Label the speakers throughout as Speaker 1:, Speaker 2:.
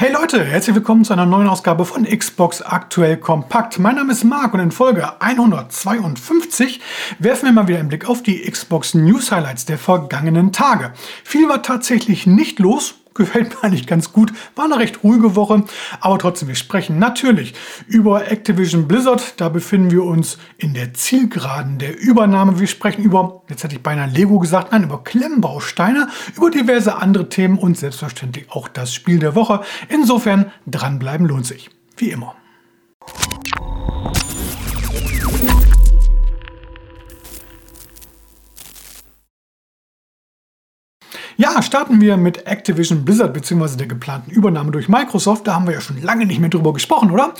Speaker 1: Hey Leute, herzlich willkommen zu einer neuen Ausgabe von Xbox Aktuell Kompakt. Mein Name ist Marc und in Folge 152 werfen wir mal wieder einen Blick auf die Xbox News Highlights der vergangenen Tage. Viel war tatsächlich nicht los, gefällt mir eigentlich ganz gut. War eine recht ruhige Woche, aber trotzdem, wir sprechen natürlich über Activision Blizzard. Da befinden wir uns in der Zielgeraden der Übernahme. Wir sprechen über, jetzt hätte ich beinahe Lego gesagt, nein, über Klemmbausteine, über diverse andere Themen und selbstverständlich auch das Spiel der Woche. Insofern dranbleiben lohnt sich. Wie immer. Ja, starten wir mit Activision Blizzard bzw. der geplanten Übernahme durch Microsoft. Da haben wir ja schon lange nicht mehr drüber gesprochen, oder?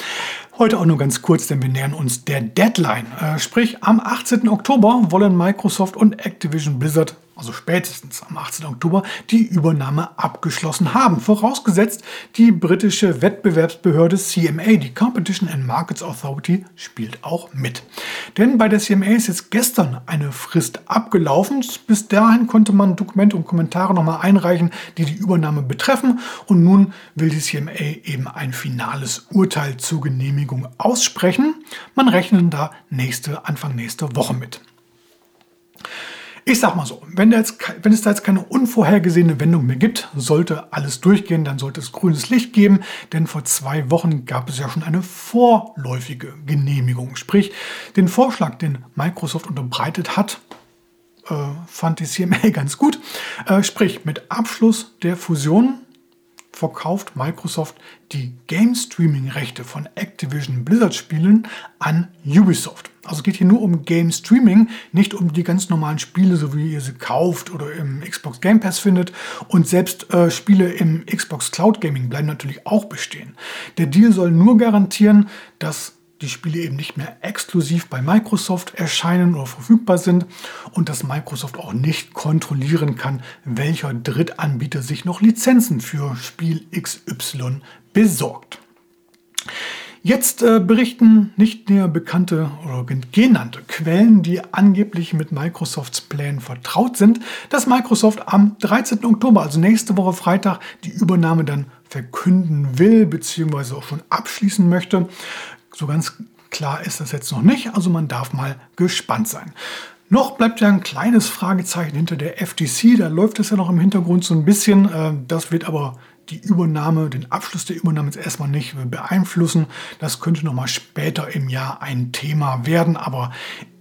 Speaker 1: Heute auch nur ganz kurz, denn wir nähern uns der Deadline. Äh, sprich, am 18. Oktober wollen Microsoft und Activision Blizzard also spätestens am 18. Oktober, die Übernahme abgeschlossen haben. Vorausgesetzt, die britische Wettbewerbsbehörde CMA, die Competition and Markets Authority, spielt auch mit. Denn bei der CMA ist jetzt gestern eine Frist abgelaufen. Bis dahin konnte man Dokumente und Kommentare nochmal einreichen, die die Übernahme betreffen. Und nun will die CMA eben ein finales Urteil zur Genehmigung aussprechen. Man rechnet da nächste, Anfang nächste Woche mit. Ich sag mal so, wenn, jetzt, wenn, es da jetzt keine unvorhergesehene Wendung mehr gibt, sollte alles durchgehen, dann sollte es grünes Licht geben, denn vor zwei Wochen gab es ja schon eine vorläufige Genehmigung. Sprich, den Vorschlag, den Microsoft unterbreitet hat, äh, fand die CMA ganz gut. Äh, sprich, mit Abschluss der Fusion verkauft Microsoft die Game Streaming Rechte von Activision Blizzard Spielen an Ubisoft. Also geht hier nur um Game Streaming, nicht um die ganz normalen Spiele, so wie ihr sie kauft oder im Xbox Game Pass findet. Und selbst äh, Spiele im Xbox Cloud Gaming bleiben natürlich auch bestehen. Der Deal soll nur garantieren, dass die Spiele eben nicht mehr exklusiv bei Microsoft erscheinen oder verfügbar sind und dass Microsoft auch nicht kontrollieren kann, welcher Drittanbieter sich noch Lizenzen für Spiel XY besorgt. Jetzt äh, berichten nicht näher bekannte oder genannte Quellen, die angeblich mit Microsofts Plänen vertraut sind, dass Microsoft am 13. Oktober, also nächste Woche Freitag, die Übernahme dann verkünden will bzw. auch schon abschließen möchte. So ganz klar ist das jetzt noch nicht, also man darf mal gespannt sein. Noch bleibt ja ein kleines Fragezeichen hinter der FTC, da läuft es ja noch im Hintergrund so ein bisschen. Äh, das wird aber die Übernahme, den Abschluss der Übernahme jetzt erstmal nicht beeinflussen. Das könnte noch mal später im Jahr ein Thema werden, aber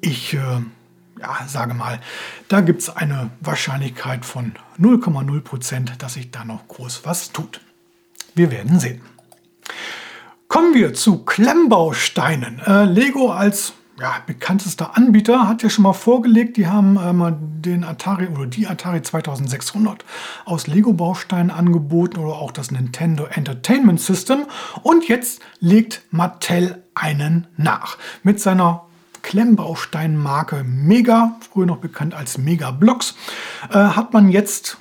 Speaker 1: ich äh, ja, sage mal, da gibt es eine Wahrscheinlichkeit von 0,0 Prozent, dass sich da noch groß was tut. Wir werden sehen. Kommen wir zu Klemmbausteinen. Äh, Lego als ja, bekanntester Anbieter hat ja schon mal vorgelegt, die haben äh, mal den Atari oder die Atari 2600 aus Lego-Bausteinen angeboten oder auch das Nintendo Entertainment System. Und jetzt legt Mattel einen nach. Mit seiner Klemmbausteinmarke Mega, früher noch bekannt als Mega Blocks, äh, hat man jetzt,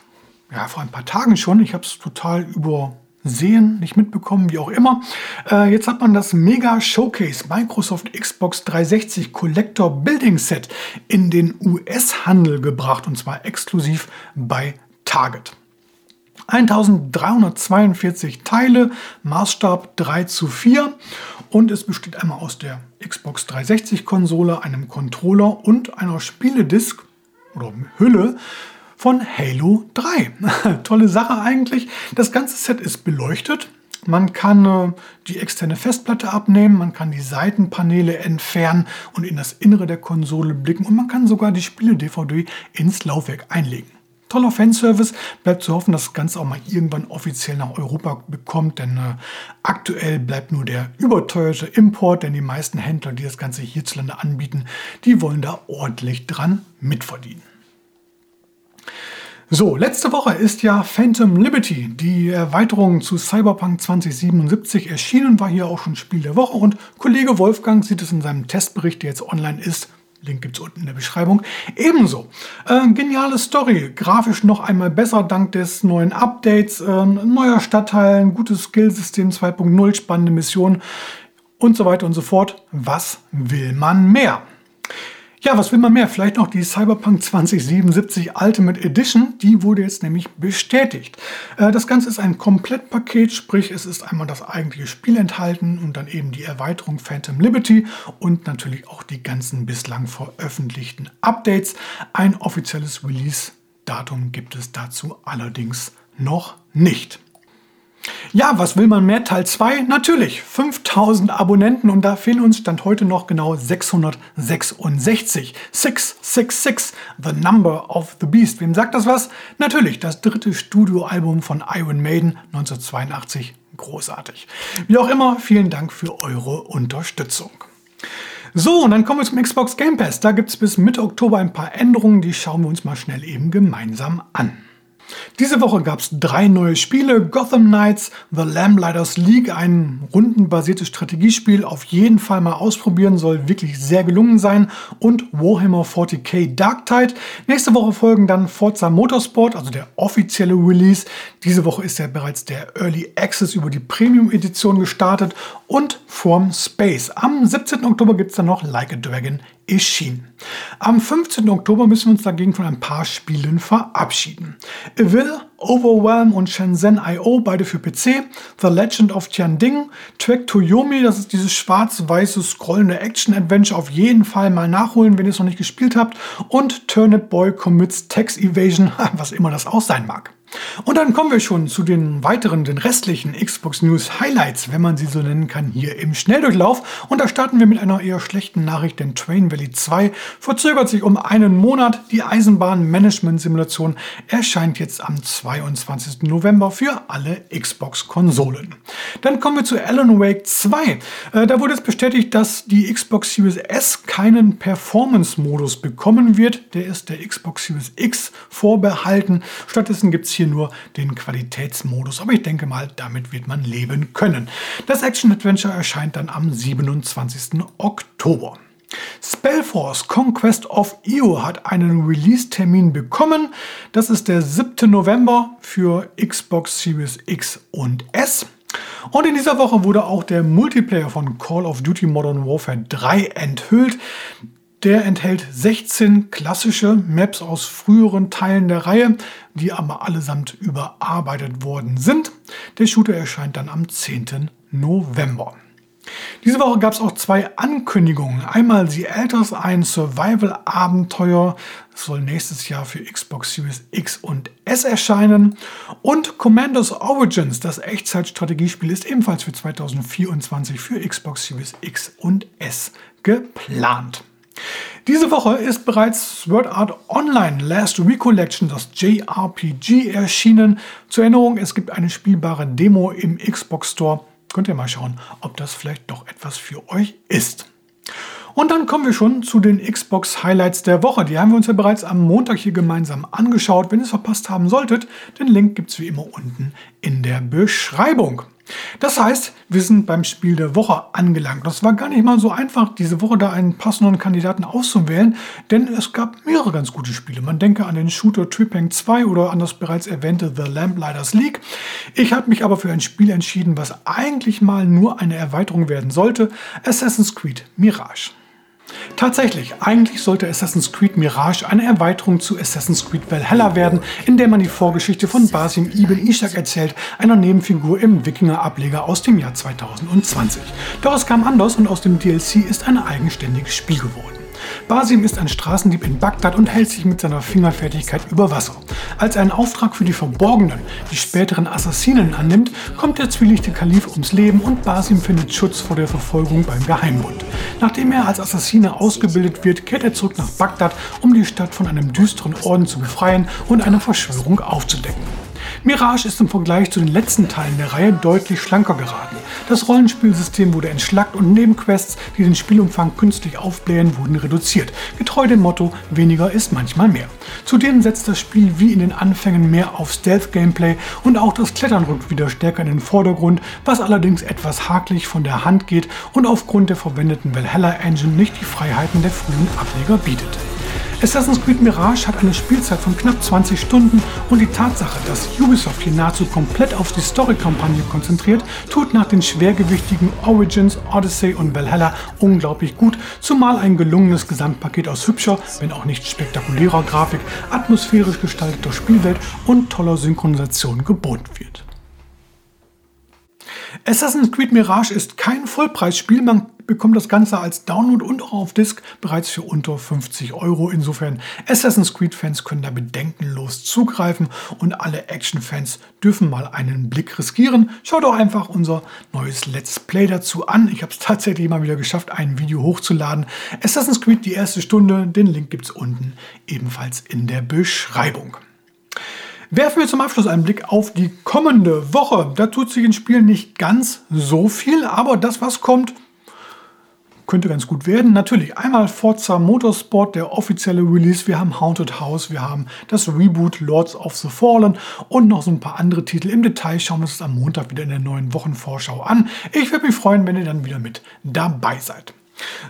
Speaker 1: ja, vor ein paar Tagen schon, ich habe es total über sehen, nicht mitbekommen, wie auch immer. Äh, jetzt hat man das Mega Showcase Microsoft Xbox 360 Collector Building Set in den US-Handel gebracht und zwar exklusiv bei Target. 1342 Teile, Maßstab 3 zu 4 und es besteht einmal aus der Xbox 360 Konsole, einem Controller und einer Spieledisk oder Hülle von Halo 3. Tolle Sache eigentlich. Das ganze Set ist beleuchtet. Man kann äh, die externe Festplatte abnehmen, man kann die Seitenpaneele entfernen und in das Innere der Konsole blicken und man kann sogar die Spiele-DVD ins Laufwerk einlegen. Toller Fanservice. Bleibt zu hoffen, dass das Ganze auch mal irgendwann offiziell nach Europa bekommt, denn äh, aktuell bleibt nur der überteuerte Import, denn die meisten Händler, die das Ganze hierzulande anbieten, die wollen da ordentlich dran mitverdienen. So, letzte Woche ist ja Phantom Liberty, die Erweiterung zu Cyberpunk 2077 erschienen, war hier auch schon Spiel der Woche und Kollege Wolfgang sieht es in seinem Testbericht, der jetzt online ist, Link gibt es unten in der Beschreibung. Ebenso. Äh, geniale Story. Grafisch noch einmal besser dank des neuen Updates. Äh, neuer Stadtteil, ein gutes Skillsystem 2.0, spannende Mission und so weiter und so fort. Was will man mehr? Ja, was will man mehr? Vielleicht noch die Cyberpunk 2077 Ultimate Edition. Die wurde jetzt nämlich bestätigt. Äh, das Ganze ist ein Komplettpaket, sprich es ist einmal das eigentliche Spiel enthalten und dann eben die Erweiterung Phantom Liberty und natürlich auch die ganzen bislang veröffentlichten Updates. Ein offizielles Release-Datum gibt es dazu allerdings noch nicht. Ja, was will man mehr? Teil 2? Natürlich, 5000 Abonnenten und da fehlen uns Stand heute noch genau 666. 666, The Number of the Beast. Wem sagt das was? Natürlich, das dritte Studioalbum von Iron Maiden 1982. Großartig. Wie auch immer, vielen Dank für eure Unterstützung. So, und dann kommen wir zum Xbox Game Pass. Da gibt es bis Mitte Oktober ein paar Änderungen, die schauen wir uns mal schnell eben gemeinsam an. Diese Woche gab es drei neue Spiele. Gotham Knights, The Lamplighters League, ein rundenbasiertes Strategiespiel, auf jeden Fall mal ausprobieren, soll wirklich sehr gelungen sein. Und Warhammer 40k Dark Tide. Nächste Woche folgen dann Forza Motorsport, also der offizielle Release. Diese Woche ist ja bereits der Early Access über die Premium Edition gestartet. Und From Space. Am 17. Oktober gibt es dann noch Like a Dragon erschienen. Am 15. Oktober müssen wir uns dagegen von ein paar Spielen verabschieden. Evil, Overwhelm und Shenzhen IO, beide für PC. The Legend of Tianding, Track to Yomi, das ist dieses schwarz-weiße scrollende Action-Adventure, auf jeden Fall mal nachholen, wenn ihr es noch nicht gespielt habt. Und Turnip Boy Commits Tax Evasion, was immer das auch sein mag. Und dann kommen wir schon zu den weiteren, den restlichen Xbox News Highlights, wenn man sie so nennen kann, hier im Schnelldurchlauf. Und da starten wir mit einer eher schlechten Nachricht, denn Train Valley 2 verzögert sich um einen Monat. Die Eisenbahn-Management-Simulation erscheint jetzt am 22. November für alle Xbox-Konsolen. Dann kommen wir zu Alan Wake 2. Äh, da wurde es bestätigt, dass die Xbox Series S keinen Performance-Modus bekommen wird. Der ist der Xbox Series X vorbehalten. Stattdessen gibt es hier nur den Qualitätsmodus, aber ich denke mal, damit wird man leben können. Das Action-Adventure erscheint dann am 27. Oktober. Spellforce Conquest of Io hat einen Release-Termin bekommen. Das ist der 7. November für Xbox Series X und S. Und in dieser Woche wurde auch der Multiplayer von Call of Duty Modern Warfare 3 enthüllt. Der enthält 16 klassische Maps aus früheren Teilen der Reihe, die aber allesamt überarbeitet worden sind. Der Shooter erscheint dann am 10. November. Diese Woche gab es auch zwei Ankündigungen. Einmal The Elders, ein Survival-Abenteuer. Soll nächstes Jahr für Xbox Series X und S erscheinen. Und Commandos Origins, das Echtzeitstrategiespiel, ist ebenfalls für 2024 für Xbox Series X und S geplant. Diese Woche ist bereits Sword Art Online Last Recollection, das JRPG, erschienen. Zur Erinnerung, es gibt eine spielbare Demo im Xbox Store. Könnt ihr mal schauen, ob das vielleicht doch etwas für euch ist. Und dann kommen wir schon zu den Xbox Highlights der Woche. Die haben wir uns ja bereits am Montag hier gemeinsam angeschaut. Wenn ihr es verpasst haben solltet, den Link gibt es wie immer unten in der Beschreibung. Das heißt, wir sind beim Spiel der Woche angelangt. Das war gar nicht mal so einfach, diese Woche da einen passenden Kandidaten auszuwählen, denn es gab mehrere ganz gute Spiele. Man denke an den Shooter Tripang 2 oder an das bereits erwähnte The Lamplighters League. Ich habe mich aber für ein Spiel entschieden, was eigentlich mal nur eine Erweiterung werden sollte: Assassin's Creed Mirage. Tatsächlich, eigentlich sollte Assassin's Creed Mirage eine Erweiterung zu Assassin's Creed Valhalla werden, in der man die Vorgeschichte von Basim ibn Ishaq erzählt, einer Nebenfigur im Wikinger-Ableger aus dem Jahr 2020. Doch es kam anders und aus dem DLC ist ein eigenständiges Spiel geworden. Basim ist ein Straßendieb in Bagdad und hält sich mit seiner Fingerfertigkeit über Wasser. Als er einen Auftrag für die Verborgenen, die späteren Assassinen annimmt, kommt der zwielichte Kalif ums Leben und Basim findet Schutz vor der Verfolgung beim Geheimbund. Nachdem er als Assassine ausgebildet wird, kehrt er zurück nach Bagdad, um die Stadt von einem düsteren Orden zu befreien und eine Verschwörung aufzudecken. Mirage ist im Vergleich zu den letzten Teilen der Reihe deutlich schlanker geraten. Das Rollenspielsystem wurde entschlackt und Nebenquests, die den Spielumfang künstlich aufblähen, wurden reduziert. Getreu dem Motto, weniger ist manchmal mehr. Zudem setzt das Spiel wie in den Anfängen mehr auf Stealth-Gameplay und auch das Klettern rückt wieder stärker in den Vordergrund, was allerdings etwas hakelig von der Hand geht und aufgrund der verwendeten Valhalla Engine nicht die Freiheiten der frühen Ableger bietet. Assassin's Creed Mirage hat eine Spielzeit von knapp 20 Stunden und die Tatsache, dass Ubisoft hier nahezu komplett auf die Story-Kampagne konzentriert, tut nach den schwergewichtigen Origins, Odyssey und Valhalla unglaublich gut, zumal ein gelungenes Gesamtpaket aus hübscher, wenn auch nicht spektakulärer Grafik, atmosphärisch gestalteter Spielwelt und toller Synchronisation geboten wird. Assassin's Creed Mirage ist kein Vollpreisspiel, man bekommt das Ganze als Download und auch auf Disk bereits für unter 50 Euro. Insofern Assassin's Creed-Fans können da bedenkenlos zugreifen und alle Action-Fans dürfen mal einen Blick riskieren. Schaut doch einfach unser neues Let's Play dazu an. Ich habe es tatsächlich mal wieder geschafft, ein Video hochzuladen. Assassin's Creed die erste Stunde, den Link gibt es unten ebenfalls in der Beschreibung. Werfen wir zum Abschluss einen Blick auf die kommende Woche. Da tut sich in Spielen nicht ganz so viel, aber das, was kommt, könnte ganz gut werden. Natürlich einmal Forza Motorsport, der offizielle Release. Wir haben Haunted House, wir haben das Reboot Lords of the Fallen und noch so ein paar andere Titel. Im Detail schauen wir uns am Montag wieder in der neuen Wochenvorschau an. Ich würde mich freuen, wenn ihr dann wieder mit dabei seid.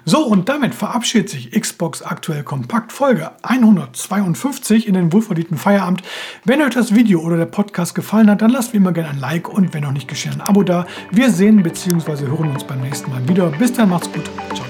Speaker 1: So, und damit verabschiedet sich Xbox aktuell kompakt Folge 152 in den wohlverdienten Feierabend. Wenn euch das Video oder der Podcast gefallen hat, dann lasst wie immer gerne ein Like und wenn noch nicht geschehen, ein Abo da. Wir sehen bzw. hören uns beim nächsten Mal wieder. Bis dann, macht's gut. Ciao.